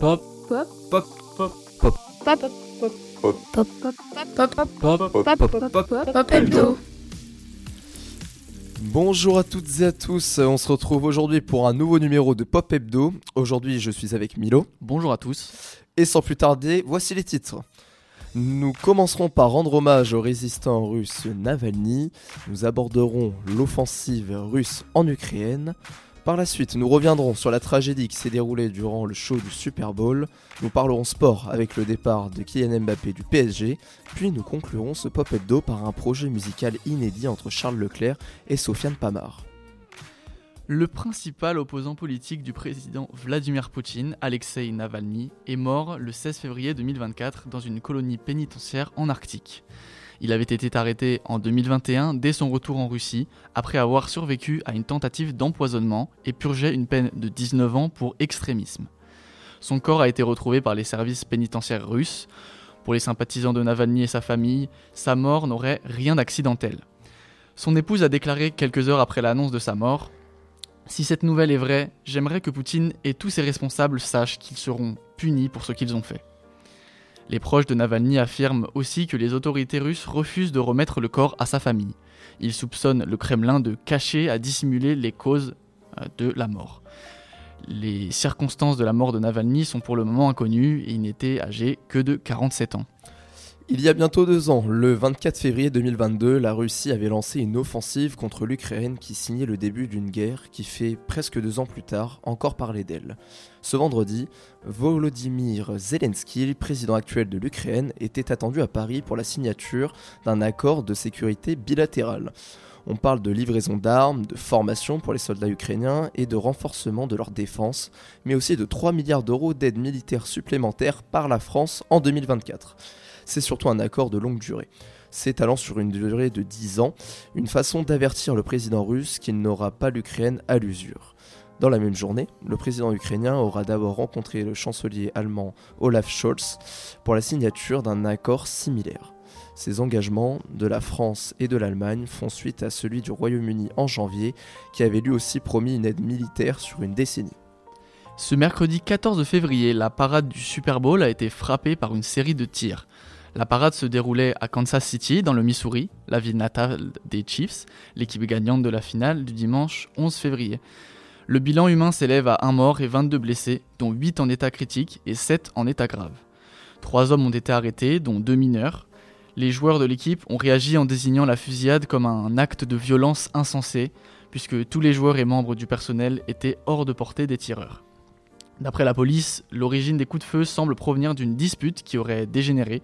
Pop. Pop. Pop. Pop. Pop. Pop. Pop. Pop. Pop. Pop. Pop. Pop. Pop hebdo. Bonjour à toutes et à tous, on se retrouve aujourd'hui pour un nouveau numéro de Pop Hebdo. Aujourd'hui je suis avec Milo. Bonjour à tous. Et sans plus tarder, voici les titres. Nous commencerons par rendre hommage au résistant russe Navalny. Nous aborderons l'offensive russe en Ukraine. Par la suite, nous reviendrons sur la tragédie qui s'est déroulée durant le show du Super Bowl. Nous parlerons sport avec le départ de Kylian Mbappé du PSG. Puis nous conclurons ce pop hebdo par un projet musical inédit entre Charles Leclerc et Sofiane Pamar. Le principal opposant politique du président Vladimir Poutine, Alexei Navalny, est mort le 16 février 2024 dans une colonie pénitentiaire en Arctique. Il avait été arrêté en 2021 dès son retour en Russie, après avoir survécu à une tentative d'empoisonnement et purgeait une peine de 19 ans pour extrémisme. Son corps a été retrouvé par les services pénitentiaires russes. Pour les sympathisants de Navalny et sa famille, sa mort n'aurait rien d'accidentel. Son épouse a déclaré quelques heures après l'annonce de sa mort Si cette nouvelle est vraie, j'aimerais que Poutine et tous ses responsables sachent qu'ils seront punis pour ce qu'ils ont fait. Les proches de Navalny affirment aussi que les autorités russes refusent de remettre le corps à sa famille. Ils soupçonnent le Kremlin de cacher à dissimuler les causes euh, de la mort. Les circonstances de la mort de Navalny sont pour le moment inconnues et il n'était âgé que de 47 ans. Il y a bientôt deux ans, le 24 février 2022, la Russie avait lancé une offensive contre l'Ukraine qui signait le début d'une guerre qui fait presque deux ans plus tard encore parler d'elle. Ce vendredi, Volodymyr Zelensky, président actuel de l'Ukraine, était attendu à Paris pour la signature d'un accord de sécurité bilatéral. On parle de livraison d'armes, de formation pour les soldats ukrainiens et de renforcement de leur défense, mais aussi de 3 milliards d'euros d'aide militaire supplémentaire par la France en 2024 c'est surtout un accord de longue durée. S'étalant sur une durée de 10 ans, une façon d'avertir le président russe qu'il n'aura pas l'Ukraine à l'usure. Dans la même journée, le président ukrainien aura d'abord rencontré le chancelier allemand Olaf Scholz pour la signature d'un accord similaire. Ces engagements de la France et de l'Allemagne font suite à celui du Royaume-Uni en janvier, qui avait lui aussi promis une aide militaire sur une décennie. Ce mercredi 14 février, la parade du Super Bowl a été frappée par une série de tirs. La parade se déroulait à Kansas City, dans le Missouri, la ville natale des Chiefs, l'équipe gagnante de la finale du dimanche 11 février. Le bilan humain s'élève à 1 mort et 22 blessés, dont 8 en état critique et 7 en état grave. Trois hommes ont été arrêtés, dont deux mineurs. Les joueurs de l'équipe ont réagi en désignant la fusillade comme un acte de violence insensé, puisque tous les joueurs et membres du personnel étaient hors de portée des tireurs. D'après la police, l'origine des coups de feu semble provenir d'une dispute qui aurait dégénéré,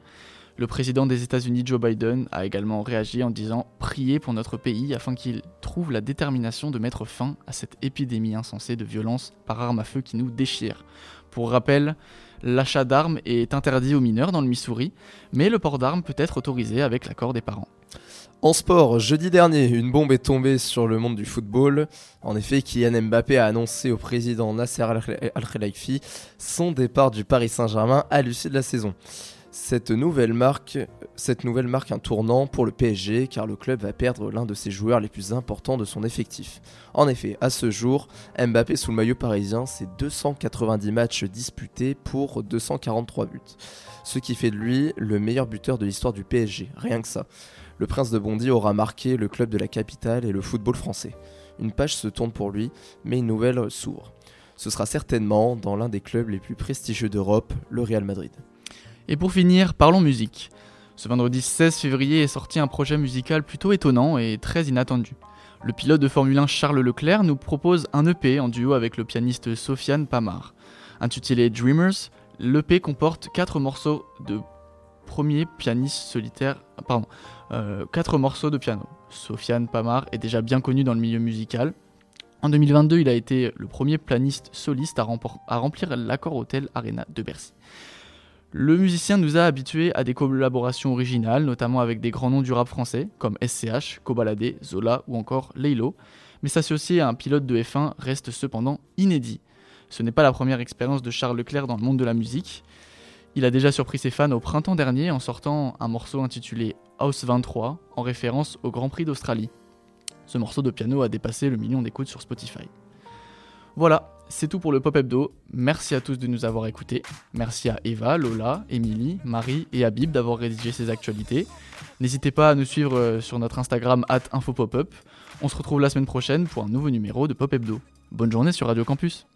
le président des États-Unis Joe Biden a également réagi en disant Priez pour notre pays afin qu'il trouve la détermination de mettre fin à cette épidémie insensée de violence par arme à feu qui nous déchire. Pour rappel, l'achat d'armes est interdit aux mineurs dans le Missouri, mais le port d'armes peut être autorisé avec l'accord des parents. En sport, jeudi dernier, une bombe est tombée sur le monde du football. En effet, Kylian Mbappé a annoncé au président Nasser Al-Khelaifi son départ du Paris Saint-Germain à l'issue de la saison. Cette nouvelle, marque, cette un tournant pour le PSG car le club va perdre l'un de ses joueurs les plus importants de son effectif. En effet, à ce jour, Mbappé sous le maillot parisien, c'est 290 matchs disputés pour 243 buts. Ce qui fait de lui le meilleur buteur de l'histoire du PSG, rien que ça. Le prince de Bondy aura marqué le club de la capitale et le football français. Une page se tourne pour lui, mais une nouvelle s'ouvre. Ce sera certainement dans l'un des clubs les plus prestigieux d'Europe, le Real Madrid. Et pour finir, parlons musique. Ce vendredi 16 février est sorti un projet musical plutôt étonnant et très inattendu. Le pilote de Formule 1 Charles Leclerc nous propose un EP en duo avec le pianiste Sofiane Pamar. Intitulé Dreamers, l'EP comporte 4 morceaux de premier pianiste solitaire, pardon, 4 euh, morceaux de piano. Sofiane Pamar est déjà bien connu dans le milieu musical. En 2022, il a été le premier pianiste soliste à, à remplir l'accord Hotel Arena de Bercy. Le musicien nous a habitués à des collaborations originales, notamment avec des grands noms du rap français, comme SCH, Kobalade, Zola ou encore Laylo, mais s'associer à un pilote de F1 reste cependant inédit. Ce n'est pas la première expérience de Charles Leclerc dans le monde de la musique. Il a déjà surpris ses fans au printemps dernier en sortant un morceau intitulé House 23 en référence au Grand Prix d'Australie. Ce morceau de piano a dépassé le million d'écoutes sur Spotify. Voilà, c'est tout pour le Pop Hebdo. Merci à tous de nous avoir écoutés. Merci à Eva, Lola, Émilie, Marie et Habib d'avoir rédigé ces actualités. N'hésitez pas à nous suivre euh, sur notre Instagram @infopopup. On se retrouve la semaine prochaine pour un nouveau numéro de Pop Hebdo. Bonne journée sur Radio Campus.